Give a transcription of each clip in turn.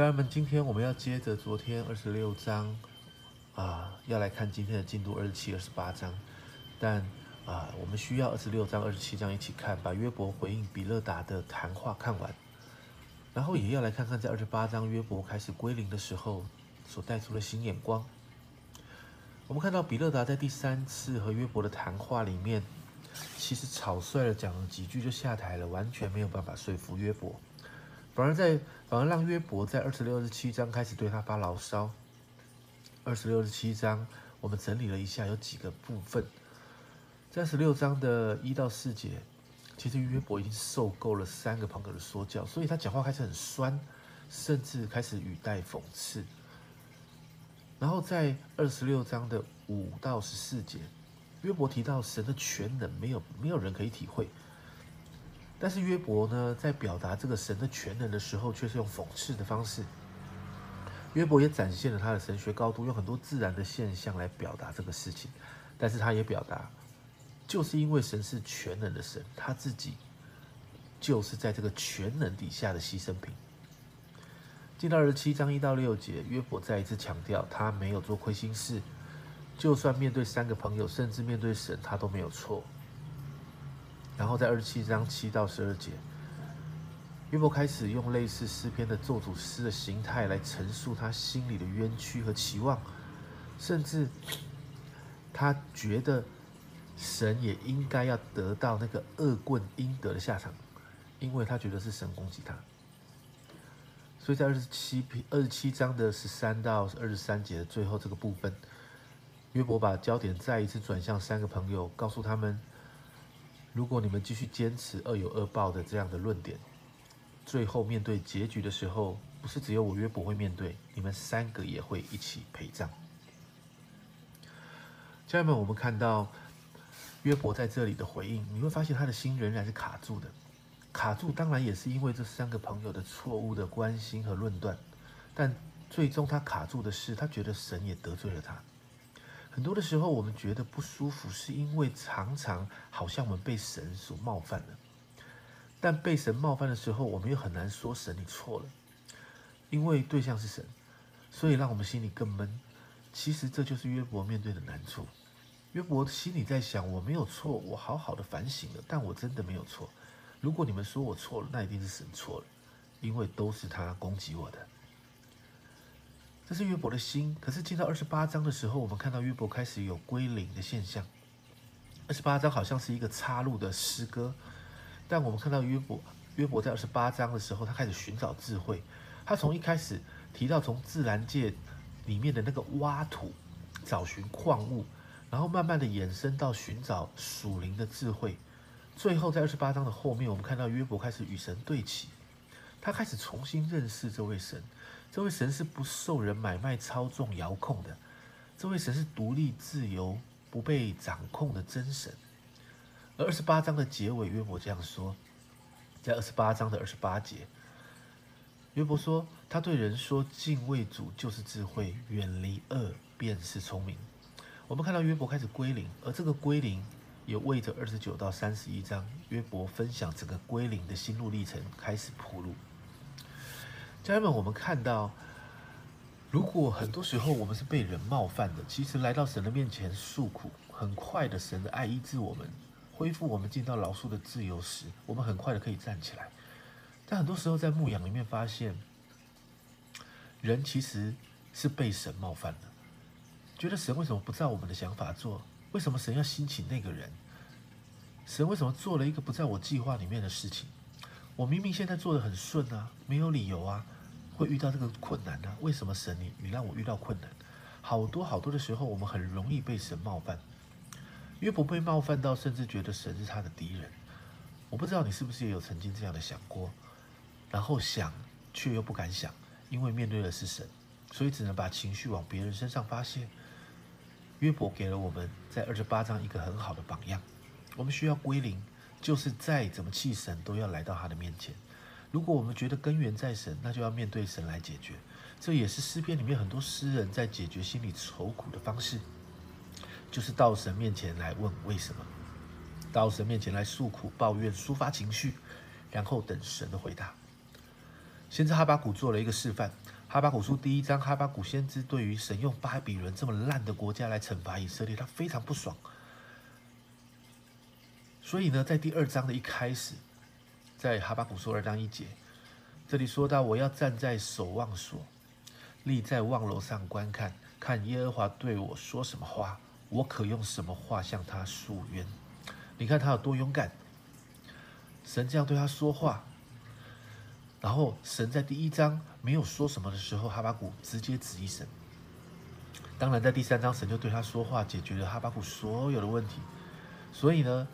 家人们，今天我们要接着昨天二十六章啊，要来看今天的进度二十七、二十八章。但啊，我们需要二十六章、二十七章一起看，把约伯回应比勒达的谈话看完，然后也要来看看在二十八章约伯开始归零的时候所带出的新眼光。我们看到比勒达在第三次和约伯的谈话里面，其实草率的讲了几句就下台了，完全没有办法说服约伯。反而在反而让约伯在二十六、二十七章开始对他发牢骚。二十六、二十七章我们整理了一下，有几个部分。在十六章的一到四节，其实约伯已经受够了三个朋友的说教，所以他讲话开始很酸，甚至开始语带讽刺。然后在二十六章的五到十四节，约伯提到神的全能，没有没有人可以体会。但是约伯呢，在表达这个神的全能的时候，却是用讽刺的方式。约伯也展现了他的神学高度，用很多自然的现象来表达这个事情。但是他也表达，就是因为神是全能的神，他自己就是在这个全能底下的牺牲品。进到二十七章一到六节，约伯再一次强调，他没有做亏心事，就算面对三个朋友，甚至面对神，他都没有错。然后在二十七章七到十二节，约伯开始用类似诗篇的咒诅诗的形态来陈述他心里的冤屈和期望，甚至他觉得神也应该要得到那个恶棍应得的下场，因为他觉得是神攻击他。所以在二十七篇二十七章的十三到二十三节的最后这个部分，约伯把焦点再一次转向三个朋友，告诉他们。如果你们继续坚持恶有恶报的这样的论点，最后面对结局的时候，不是只有我约伯会面对，你们三个也会一起陪葬。家人们，我们看到约伯在这里的回应，你会发现他的心仍然是卡住的。卡住当然也是因为这三个朋友的错误的关心和论断，但最终他卡住的是，他觉得神也得罪了他。很多的时候，我们觉得不舒服，是因为常常好像我们被神所冒犯了。但被神冒犯的时候，我们又很难说神你错了，因为对象是神，所以让我们心里更闷。其实这就是约伯面对的难处。约伯心里在想：我没有错，我好好的反省了，但我真的没有错。如果你们说我错了，那一定是神错了，因为都是他攻击我的。这是约伯的心，可是进到二十八章的时候，我们看到约伯开始有归零的现象。二十八章好像是一个插入的诗歌，但我们看到约伯，约伯在二十八章的时候，他开始寻找智慧。他从一开始提到从自然界里面的那个挖土、找寻矿物，然后慢慢的延伸到寻找属灵的智慧。最后在二十八章的后面，我们看到约伯开始与神对齐，他开始重新认识这位神。这位神是不受人买卖、操纵、遥控的。这位神是独立、自由、不被掌控的真神。而二十八章的结尾，约伯这样说：在二十八章的二十八节，约伯说，他对人说：“敬畏主就是智慧，远离恶便是聪明。”我们看到约伯开始归零，而这个归零也为着二十九到三十一章约伯分享整个归零的心路历程开始铺路。家人们，我们看到，如果很多时候我们是被人冒犯的，其实来到神的面前诉苦，很快的神的爱医治我们，恢复我们进到老树的自由时，我们很快的可以站起来。但很多时候在牧养里面发现，人其实是被神冒犯的，觉得神为什么不照我们的想法做？为什么神要兴起那个人？神为什么做了一个不在我计划里面的事情？我明明现在做的很顺啊，没有理由啊，会遇到这个困难呢？为什么神你你让我遇到困难？好多好多的时候，我们很容易被神冒犯，约伯被冒犯到，甚至觉得神是他的敌人。我不知道你是不是也有曾经这样的想过，然后想却又不敢想，因为面对的是神，所以只能把情绪往别人身上发泄。约伯给了我们在二十八章一个很好的榜样，我们需要归零。就是再怎么气神，都要来到他的面前。如果我们觉得根源在神，那就要面对神来解决。这也是诗篇里面很多诗人在解决心里愁苦的方式，就是到神面前来问为什么，到神面前来诉苦、抱怨、抒发情绪，然后等神的回答。先知哈巴谷做了一个示范，哈巴谷书第一章，哈巴谷先知对于神用巴比伦这么烂的国家来惩罚以色列，他非常不爽。所以呢，在第二章的一开始，在哈巴谷书二章一节，这里说到：“我要站在守望所，立在望楼上观看，看耶和华对我说什么话，我可用什么话向他诉冤。”你看他有多勇敢，神这样对他说话。然后神在第一章没有说什么的时候，哈巴谷直接指一神。当然，在第三章神就对他说话，解决了哈巴谷所有的问题。所以呢，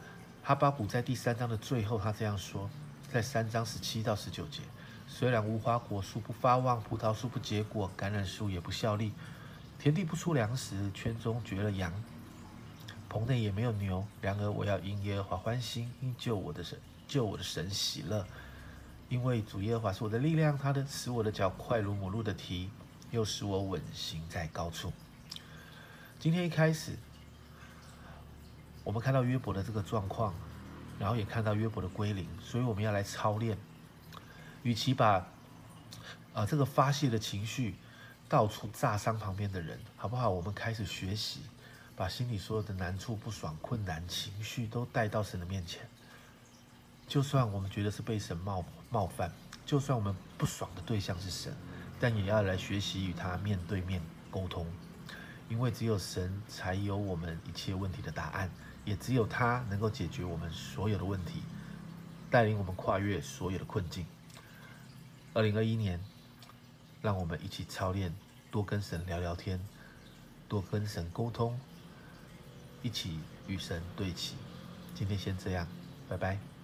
哈巴谷在第三章的最后，他这样说：在三章十七到十九节，虽然无花果树不发旺，葡萄树不结果，橄榄树也不效力，田地不出粮食，圈中绝了羊，棚内也没有牛。然而我要因耶和华欢心，因救我的神，救我的神喜乐。因为主耶和华是我的力量，他的使我的脚快如母鹿的蹄，又使我稳行在高处。今天一开始，我们看到约伯的这个状况，然后也看到约伯的归零，所以我们要来操练。与其把啊这个发泄的情绪到处炸伤旁边的人，好不好？我们开始学习，把心里所有的难处、不爽、困难、情绪都带到神的面前。就算我们觉得是被神冒冒犯，就算我们不爽的对象是神，但也要来学习与他面对面沟通，因为只有神才有我们一切问题的答案，也只有他能够解决我们所有的问题，带领我们跨越所有的困境。二零二一年，让我们一起操练，多跟神聊聊天，多跟神沟通，一起与神对齐。今天先这样，拜拜。